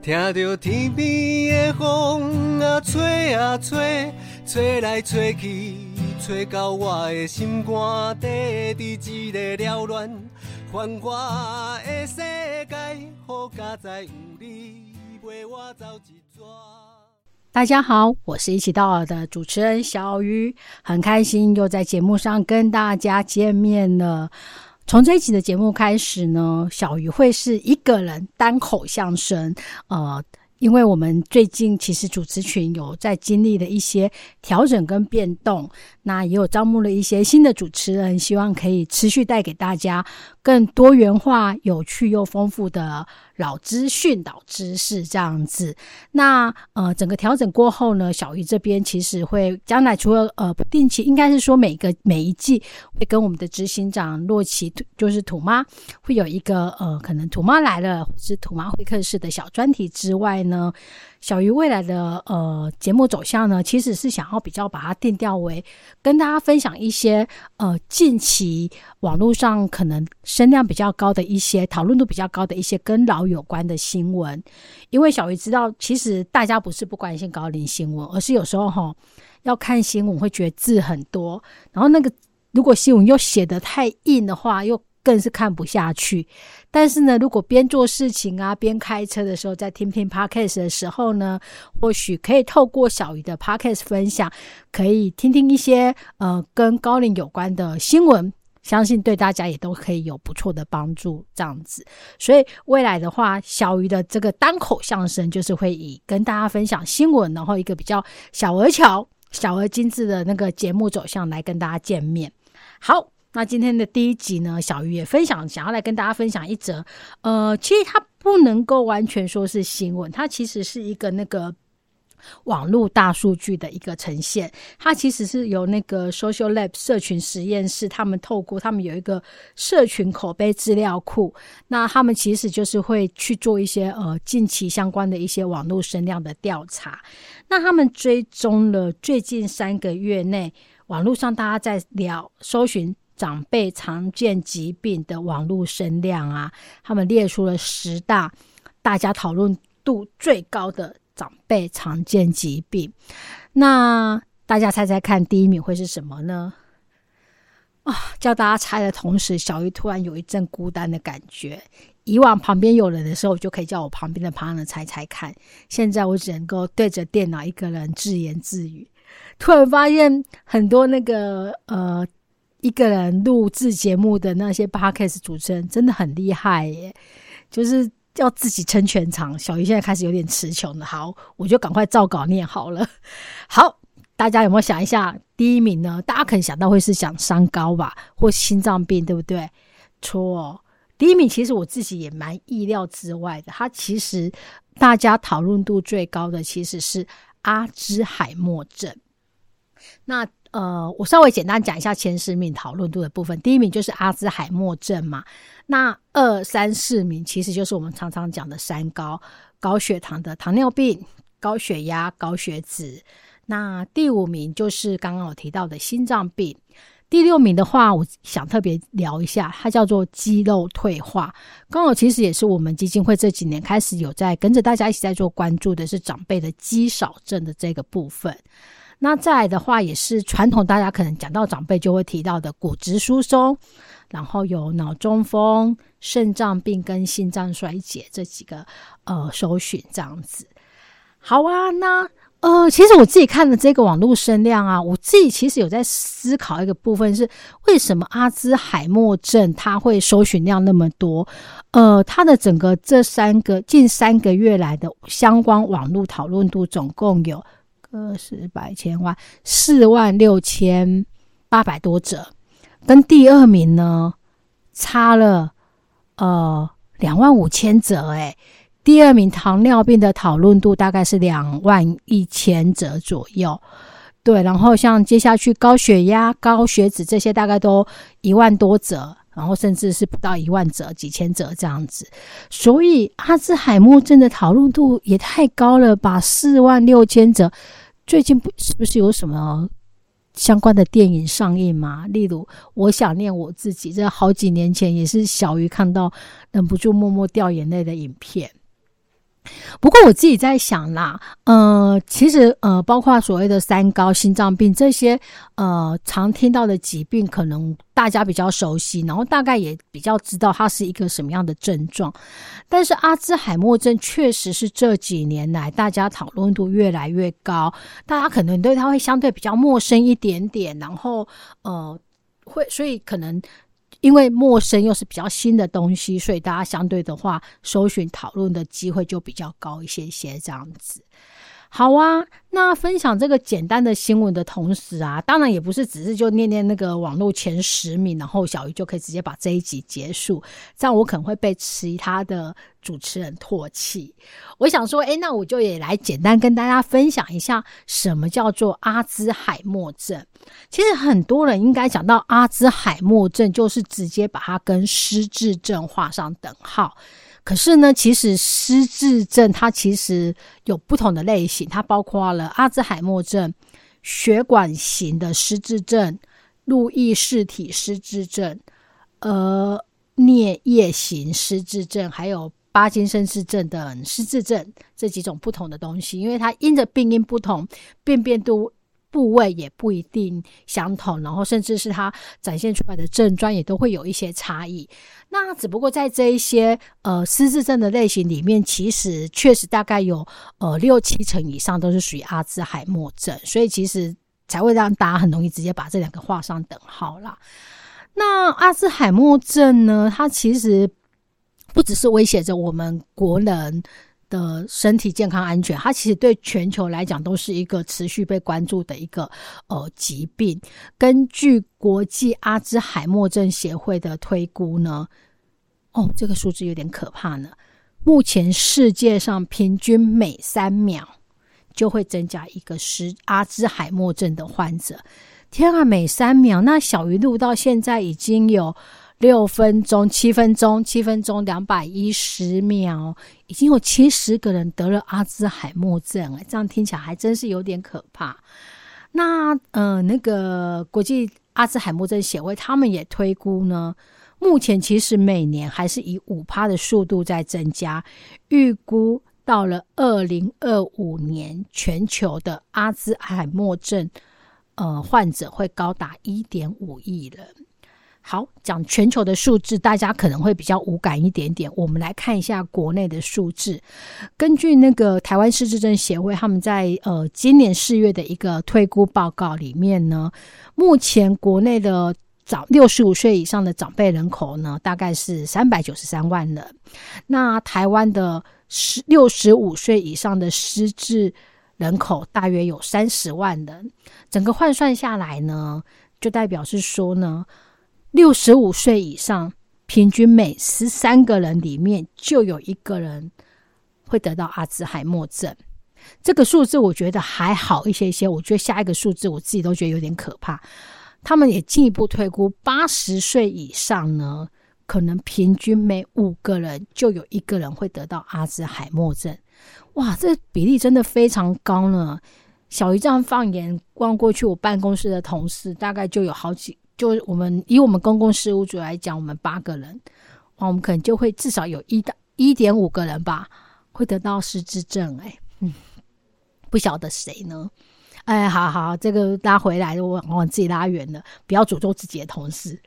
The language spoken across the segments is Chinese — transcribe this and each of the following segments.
听着天边的风啊吹啊吹，吹来吹去，吹到我的心肝底，伫一个缭乱繁华的世界，好佳哉有你陪我走一逝。大家好，我是一起到老的主持人小鱼，很开心又在节目上跟大家见面了。从这一集的节目开始呢，小鱼会是一个人单口相声，呃。因为我们最近其实主持群有在经历了一些调整跟变动，那也有招募了一些新的主持人，希望可以持续带给大家更多元化、有趣又丰富的老资讯、老知识这样子。那呃，整个调整过后呢，小鱼这边其实会将来除了呃不定期，应该是说每个每一季会跟我们的执行长洛奇，就是土妈，会有一个呃可能土妈来了，是土妈会客室的小专题之外。呢，小鱼未来的呃节目走向呢，其实是想要比较把它定调为跟大家分享一些呃近期网络上可能声量比较高的一些讨论度比较高的一些跟老有关的新闻。因为小鱼知道，其实大家不是不关心高龄新闻，而是有时候哈要看新闻会觉得字很多，然后那个如果新闻又写的太硬的话，又更是看不下去。但是呢，如果边做事情啊，边开车的时候，在听听 podcast 的时候呢，或许可以透过小鱼的 podcast 分享，可以听听一些呃跟高龄有关的新闻，相信对大家也都可以有不错的帮助。这样子，所以未来的话，小鱼的这个单口相声就是会以跟大家分享新闻，然后一个比较小而巧、小而精致的那个节目走向来跟大家见面。好。那今天的第一集呢，小鱼也分享，想要来跟大家分享一则，呃，其实它不能够完全说是新闻，它其实是一个那个网络大数据的一个呈现。它其实是由那个 Social Lab 社群实验室，他们透过他们有一个社群口碑资料库，那他们其实就是会去做一些呃近期相关的一些网络声量的调查。那他们追踪了最近三个月内网络上大家在聊搜寻。长辈常见疾病的网络声量啊，他们列出了十大大家讨论度最高的长辈常见疾病。那大家猜猜看，第一名会是什么呢？啊，叫大家猜的同时，小鱼突然有一阵孤单的感觉。以往旁边有人的时候，就可以叫我旁边的旁人猜猜看。现在我只能够对着电脑一个人自言自语。突然发现很多那个呃。一个人录制节目的那些 podcast 主持人真的很厉害耶，就是要自己撑全场。小鱼现在开始有点词穷了，好，我就赶快照稿念好了。好，大家有没有想一下第一名呢？大家可能想到会是想三高吧，或心脏病，对不对？错，第一名其实我自己也蛮意料之外的。他其实大家讨论度最高的其实是阿兹海默症。那呃，我稍微简单讲一下前十名讨论度的部分。第一名就是阿兹海默症嘛，那二三四名其实就是我们常常讲的三高：高血糖的糖尿病、高血压、高血脂。那第五名就是刚刚我提到的心脏病。第六名的话，我想特别聊一下，它叫做肌肉退化。刚好其实也是我们基金会这几年开始有在跟着大家一起在做关注的，是长辈的肌少症的这个部分。那再来的话，也是传统，大家可能讲到长辈就会提到的骨质疏松，然后有脑中风、肾脏病跟心脏衰竭这几个呃首选这样子。好啊，那呃，其实我自己看的这个网络声量啊，我自己其实有在思考一个部分是，为什么阿兹海默症它会搜寻量那么多？呃，它的整个这三个近三个月来的相关网络讨论度总共有。二十百千万四万六千八百多折，跟第二名呢差了呃两万五千折，诶，第二名糖尿病的讨论度大概是两万一千折左右，对，然后像接下去高血压、高血脂这些大概都一万多折，然后甚至是不到一万折、几千折这样子，所以阿兹海默症的讨论度也太高了吧，四万六千折。最近不是不是有什么相关的电影上映吗？例如《我想念我自己》，这好几年前也是小鱼看到忍不住默默掉眼泪的影片。不过我自己在想啦，呃，其实呃，包括所谓的三高、心脏病这些呃常听到的疾病，可能大家比较熟悉，然后大概也比较知道它是一个什么样的症状。但是阿兹海默症确实是这几年来大家讨论度越来越高，大家可能对它会相对比较陌生一点点，然后呃，会所以可能。因为陌生又是比较新的东西，所以大家相对的话，搜寻讨论的机会就比较高一些些这样子。好啊，那分享这个简单的新闻的同时啊，当然也不是只是就念念那个网络前十名，然后小鱼就可以直接把这一集结束，这样我可能会被其他的主持人唾弃。我想说，哎，那我就也来简单跟大家分享一下什么叫做阿兹海默症。其实很多人应该讲到阿兹海默症，就是直接把它跟失智症画上等号。可是呢，其实失智症它其实有不同的类型，它包括了阿兹海默症、血管型的失智症、路易氏体失智症、呃颞叶型失智症，还有巴金森氏症等失智症这几种不同的东西，因为它因着病因不同，病变度。部位也不一定相同，然后甚至是它展现出来的症状也都会有一些差异。那只不过在这一些呃失智症的类型里面，其实确实大概有呃六七成以上都是属于阿兹海默症，所以其实才会让大家很容易直接把这两个画上等号啦。那阿兹海默症呢，它其实不只是威胁着我们国人。的身体健康安全，它其实对全球来讲都是一个持续被关注的一个呃疾病。根据国际阿兹海默症协会的推估呢，哦，这个数字有点可怕呢。目前世界上平均每三秒就会增加一个十阿兹海默症的患者。天啊，每三秒！那小鱼录到现在已经有。六分钟、七分钟、七分钟、两百一十秒，已经有七十个人得了阿兹海默症，哎，这样听起来还真是有点可怕。那呃，那个国际阿兹海默症协会他们也推估呢，目前其实每年还是以五趴的速度在增加，预估到了二零二五年，全球的阿兹海默症呃患者会高达一点五亿人。好，讲全球的数字，大家可能会比较无感一点点。我们来看一下国内的数字。根据那个台湾失智症协会，他们在呃今年四月的一个推估报告里面呢，目前国内的长六十五岁以上的长辈人口呢，大概是三百九十三万人。那台湾的十六十五岁以上的失智人口大约有三十万人。整个换算下来呢，就代表是说呢。六十五岁以上，平均每十三个人里面就有一个人会得到阿兹海默症。这个数字我觉得还好一些些。我觉得下一个数字我自己都觉得有点可怕。他们也进一步推估，八十岁以上呢，可能平均每五个人就有一个人会得到阿兹海默症。哇，这比例真的非常高呢！小鱼这样放眼望过去，我办公室的同事大概就有好几。就我们以我们公共事务组来讲，我们八个人，我们可能就会至少有一到一点五个人吧，会得到失智症。哎，嗯，不晓得谁呢？哎，好好，这个拉回来，我往自己拉远了，不要诅咒自己的同事。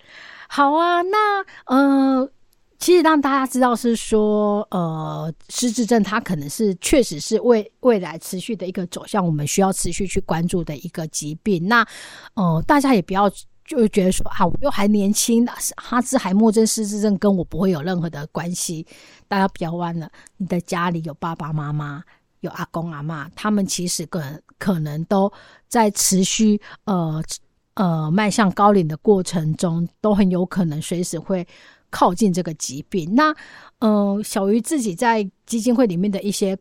好啊，那呃，其实让大家知道是说，呃，失智症它可能是确实是未未来持续的一个走向，我们需要持续去关注的一个疾病。那呃，大家也不要。就觉得说啊，我又还年轻，哈兹海默症、失智症跟我不会有任何的关系。大家不要忘了，你的家里有爸爸妈妈、有阿公阿妈，他们其实可能可能都在持续呃呃迈向高龄的过程中，都很有可能随时会靠近这个疾病。那呃，小鱼自己在基金会里面的一些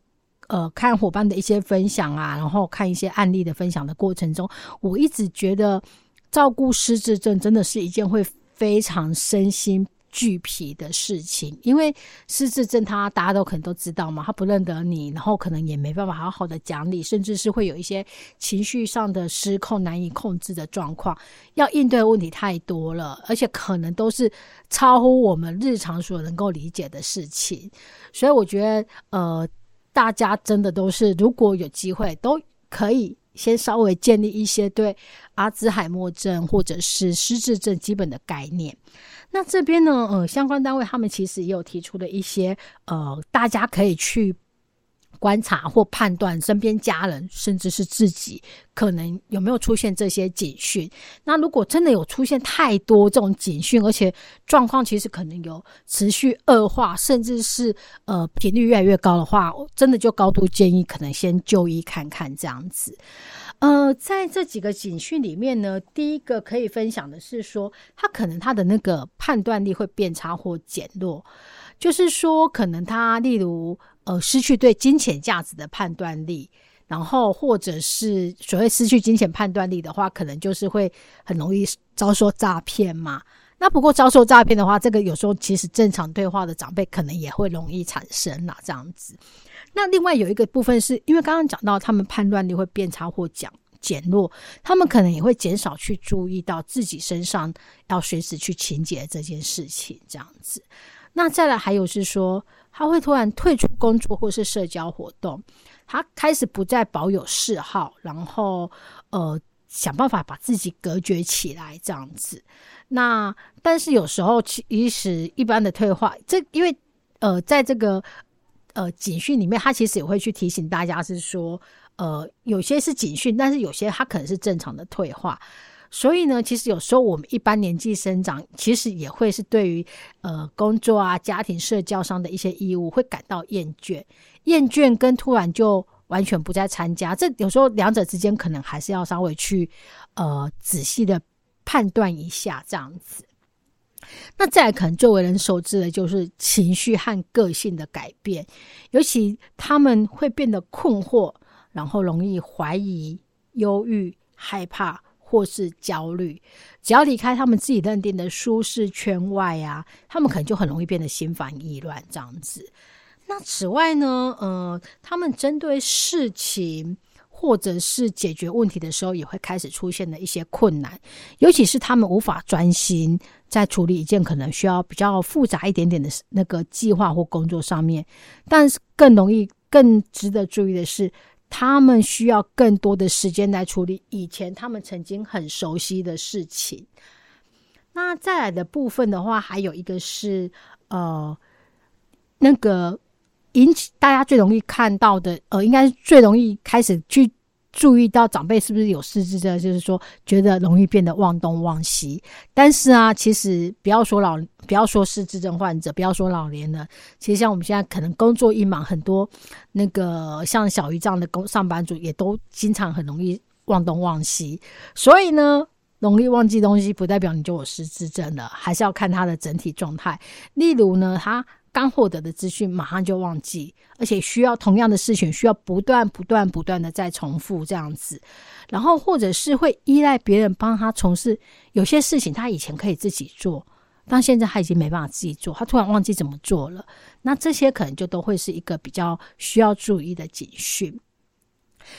呃看伙伴的一些分享啊，然后看一些案例的分享的过程中，我一直觉得。照顾失智症真的是一件会非常身心俱疲的事情，因为失智症他大家都可能都知道嘛，他不认得你，然后可能也没办法好好的讲理，甚至是会有一些情绪上的失控、难以控制的状况，要应对的问题太多了，而且可能都是超乎我们日常所能够理解的事情，所以我觉得，呃，大家真的都是，如果有机会，都可以先稍微建立一些对阿兹海默症或者是失智症基本的概念。那这边呢，呃，相关单位他们其实也有提出了一些，呃，大家可以去。观察或判断身边家人，甚至是自己，可能有没有出现这些警讯。那如果真的有出现太多这种警讯，而且状况其实可能有持续恶化，甚至是呃频率越来越高的话，真的就高度建议可能先就医看看这样子。呃，在这几个警讯里面呢，第一个可以分享的是说，他可能他的那个判断力会变差或减弱，就是说可能他例如。呃，失去对金钱价值的判断力，然后或者是所谓失去金钱判断力的话，可能就是会很容易遭受诈骗嘛。那不过遭受诈骗的话，这个有时候其实正常对话的长辈可能也会容易产生啦，这样子。那另外有一个部分是因为刚刚讲到他们判断力会变差或减减弱，他们可能也会减少去注意到自己身上要随时去清洁这件事情，这样子。那再来还有是说。他会突然退出工作或是社交活动，他开始不再保有嗜好，然后呃想办法把自己隔绝起来这样子。那但是有时候其实一般的退化，这因为呃在这个呃警讯里面，他其实也会去提醒大家是说，呃有些是警讯，但是有些他可能是正常的退化。所以呢，其实有时候我们一般年纪生长，其实也会是对于呃工作啊、家庭、社交上的一些义务会感到厌倦，厌倦跟突然就完全不再参加，这有时候两者之间可能还是要稍微去呃仔细的判断一下这样子。那再来可能最为人熟知的就是情绪和个性的改变，尤其他们会变得困惑，然后容易怀疑、忧郁、害怕。或是焦虑，只要离开他们自己认定的舒适圈外啊，他们可能就很容易变得心烦意乱这样子。那此外呢，呃，他们针对事情或者是解决问题的时候，也会开始出现了一些困难，尤其是他们无法专心在处理一件可能需要比较复杂一点点的那个计划或工作上面。但是更容易、更值得注意的是。他们需要更多的时间来处理以前他们曾经很熟悉的事情。那再来的部分的话，还有一个是呃，那个引起大家最容易看到的，呃，应该是最容易开始去。注意到长辈是不是有失智症，就是说觉得容易变得忘东忘西。但是啊，其实不要说老，不要说失智症患者，不要说老年人，其实像我们现在可能工作一忙，很多那个像小鱼这样的工上班族，也都经常很容易忘东忘西。所以呢，容易忘记东西，不代表你就有失智症了，还是要看他的整体状态。例如呢，他。刚获得的资讯马上就忘记，而且需要同样的事情需要不断、不断、不断的再重复这样子，然后或者是会依赖别人帮他从事有些事情，他以前可以自己做，但现在他已经没办法自己做，他突然忘记怎么做了，那这些可能就都会是一个比较需要注意的警讯。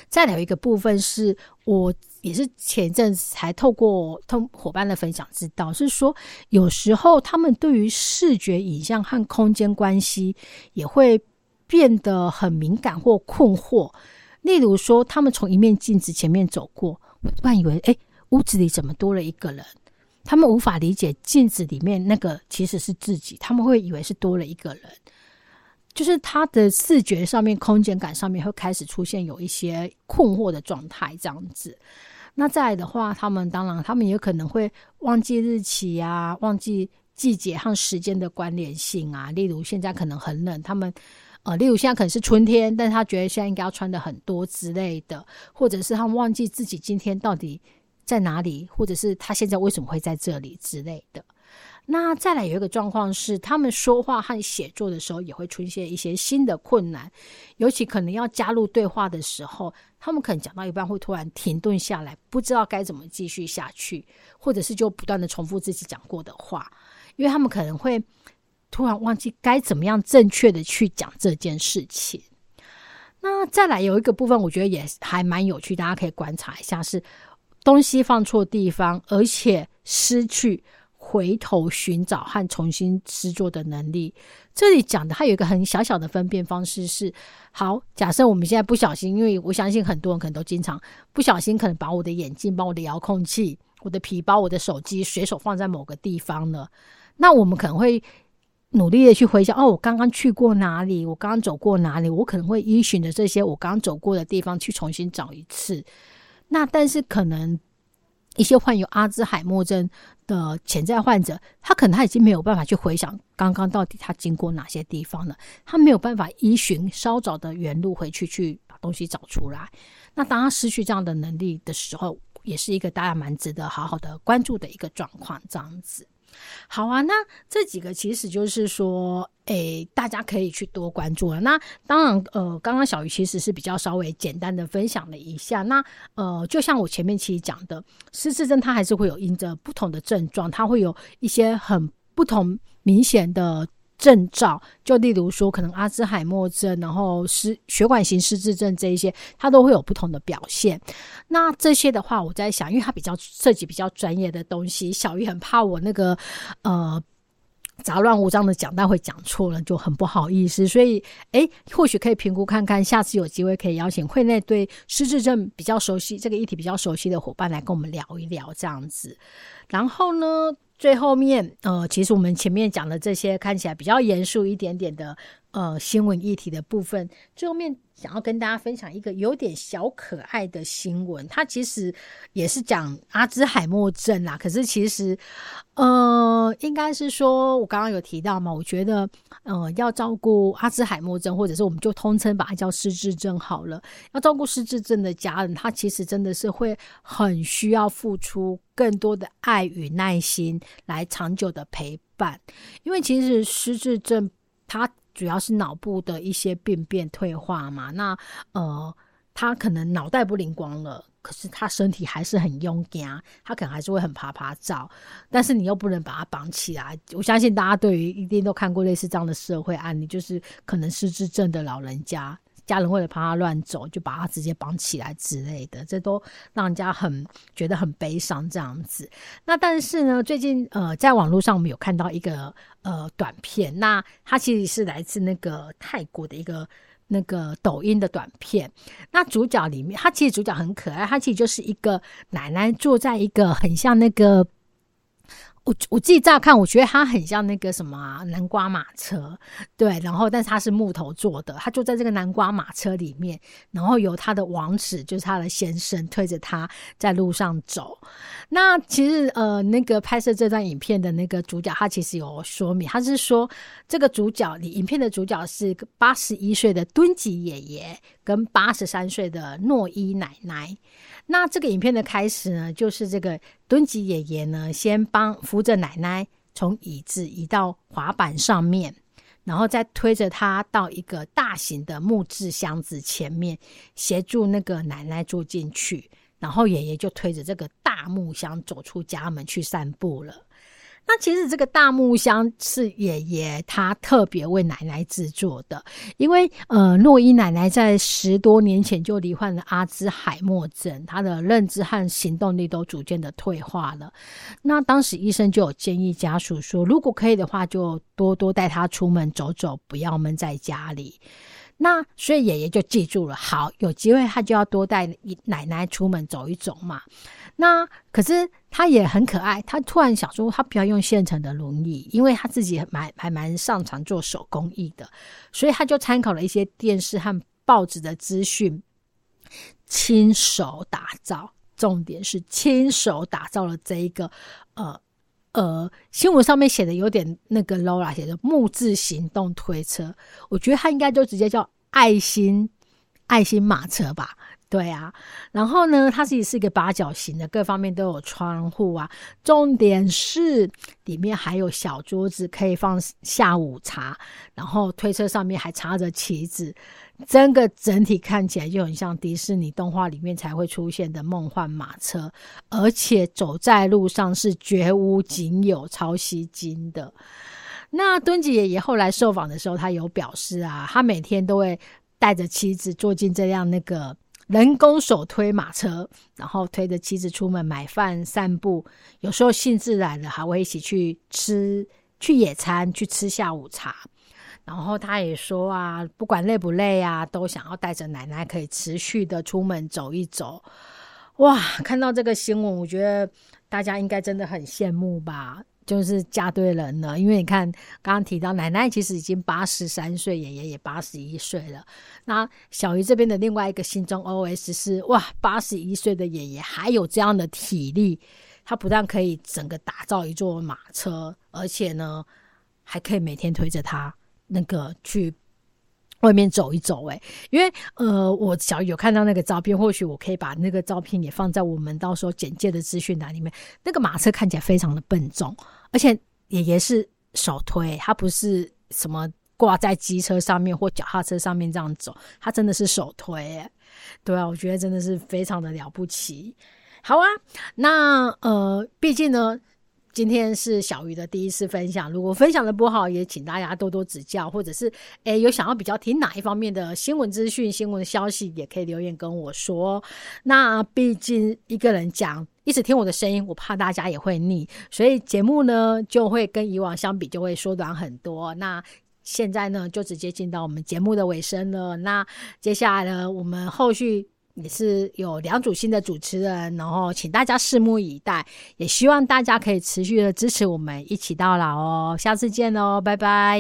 再有一个部分是我也是前一阵才透过通伙伴的分享知道，是说有时候他们对于视觉影像和空间关系也会变得很敏感或困惑。例如说，他们从一面镜子前面走过，突然以为哎，屋子里怎么多了一个人？他们无法理解镜子里面那个其实是自己，他们会以为是多了一个人。就是他的视觉上面、空间感上面会开始出现有一些困惑的状态，这样子。那再的话，他们当然他们也可能会忘记日期啊，忘记季节和时间的关联性啊。例如现在可能很冷，他们呃，例如现在可能是春天，但他觉得现在应该要穿的很多之类的，或者是他们忘记自己今天到底在哪里，或者是他现在为什么会在这里之类的。那再来有一个状况是，他们说话和写作的时候也会出现一些新的困难，尤其可能要加入对话的时候，他们可能讲到一半会突然停顿下来，不知道该怎么继续下去，或者是就不断的重复自己讲过的话，因为他们可能会突然忘记该怎么样正确的去讲这件事情。那再来有一个部分，我觉得也还蛮有趣，大家可以观察一下，是东西放错地方，而且失去。回头寻找和重新制作的能力。这里讲的，它有一个很小小的分辨方式是：好，假设我们现在不小心，因为我相信很多人可能都经常不小心，可能把我的眼镜、把我的遥控器、我的皮包、我的手机随手放在某个地方了。那我们可能会努力的去回想：哦，我刚刚去过哪里？我刚刚走过哪里？我可能会依循着这些我刚走过的地方去重新找一次。那但是可能。一些患有阿兹海默症的潜在患者，他可能他已经没有办法去回想刚刚到底他经过哪些地方了，他没有办法依循稍早的原路回去去把东西找出来。那当他失去这样的能力的时候，也是一个大家蛮值得好好的关注的一个状况，这样子。好啊，那这几个其实就是说，诶，大家可以去多关注了。那当然，呃，刚刚小鱼其实是比较稍微简单的分享了一下。那呃，就像我前面其实讲的，失智症它还是会有因着不同的症状，它会有一些很不同明显的。症兆，就例如说，可能阿兹海默症，然后失血管型失智症这一些，它都会有不同的表现。那这些的话，我在想，因为它比较涉及比较专业的东西，小鱼很怕我那个呃杂乱无章的讲，但会讲错了，就很不好意思。所以，哎，或许可以评估看看，下次有机会可以邀请会内对失智症比较熟悉这个议题比较熟悉的伙伴来跟我们聊一聊这样子。然后呢？最后面，呃，其实我们前面讲的这些看起来比较严肃一点点的，呃，新闻议题的部分，最后面。想要跟大家分享一个有点小可爱的新闻，它其实也是讲阿兹海默症啦。可是其实，呃，应该是说我刚刚有提到嘛，我觉得，呃，要照顾阿兹海默症，或者是我们就通称把它叫失智症好了。要照顾失智症的家人，他其实真的是会很需要付出更多的爱与耐心来长久的陪伴，因为其实失智症它。主要是脑部的一些病变退化嘛，那呃，他可能脑袋不灵光了，可是他身体还是很勇敢，他可能还是会很爬爬照，但是你又不能把他绑起来。我相信大家对于一定都看过类似这样的社会案例，就是可能失智症的老人家。家人为了怕他乱走，就把他直接绑起来之类的，这都让人家很觉得很悲伤这样子。那但是呢，最近呃，在网络上我们有看到一个呃短片，那它其实是来自那个泰国的一个那个抖音的短片。那主角里面，他其实主角很可爱，他其实就是一个奶奶坐在一个很像那个。我我自己乍看，我觉得它很像那个什么南瓜马车，对，然后但是它是木头做的，它就在这个南瓜马车里面，然后由他的王子，就是他的先生推着他在路上走。那其实呃，那个拍摄这段影片的那个主角，他其实有说明，他是说这个主角，你影片的主角是八十一岁的敦吉爷爷跟八十三岁的诺伊奶奶。那这个影片的开始呢，就是这个敦吉爷爷呢，先帮扶着奶奶从椅子移到滑板上面，然后再推着她到一个大型的木质箱子前面，协助那个奶奶坐进去，然后爷爷就推着这个大木箱走出家门去散步了。那其实这个大木箱是爷爷他特别为奶奶制作的，因为呃，诺伊奶奶在十多年前就罹患了阿兹海默症，她的认知和行动力都逐渐的退化了。那当时医生就有建议家属说，如果可以的话，就多多带她出门走走，不要闷在家里。那所以爷爷就记住了，好，有机会他就要多带奶奶出门走一走嘛。那可是他也很可爱，他突然想说，他不要用现成的轮椅，因为他自己蛮还蛮擅长做手工艺的，所以他就参考了一些电视和报纸的资讯，亲手打造。重点是亲手打造了这一个呃呃新闻上面写的有点那个 low 啦，写的木质行动推车，我觉得他应该就直接叫爱心爱心马车吧。对啊，然后呢，它自己是一个八角形的，各方面都有窗户啊。重点是里面还有小桌子可以放下午茶，然后推车上面还插着旗子，整个整体看起来就很像迪士尼动画里面才会出现的梦幻马车，而且走在路上是绝无仅有，超吸睛的。那敦吉爷爷后来受访的时候，他有表示啊，他每天都会带着妻子坐进这辆那个。人工手推马车，然后推着妻子出门买饭、散步，有时候兴致来了，还会一起去吃、去野餐、去吃下午茶。然后他也说啊，不管累不累啊，都想要带着奶奶可以持续的出门走一走。哇，看到这个新闻，我觉得大家应该真的很羡慕吧。就是嫁对人了，因为你看，刚刚提到奶奶其实已经八十三岁，爷爷也八十一岁了。那小鱼这边的另外一个心中 OS 是：哇，八十一岁的爷爷还有这样的体力，他不但可以整个打造一座马车，而且呢，还可以每天推着他那个去。外面走一走，哎，因为呃，我小有看到那个照片，或许我可以把那个照片也放在我们到时候简介的资讯栏里面。那个马车看起来非常的笨重，而且爷爷是手推，他不是什么挂在机车上面或脚踏车上面这样走，他真的是手推，对啊，我觉得真的是非常的了不起。好啊，那呃，毕竟呢。今天是小鱼的第一次分享，如果分享的不好，也请大家多多指教，或者是诶有想要比较听哪一方面的新闻资讯、新闻消息，也可以留言跟我说。那毕竟一个人讲，一直听我的声音，我怕大家也会腻，所以节目呢就会跟以往相比就会缩短很多。那现在呢就直接进到我们节目的尾声了。那接下来呢，我们后续。也是有两组新的主持人，然后请大家拭目以待，也希望大家可以持续的支持我们，一起到老哦！下次见哦，拜拜。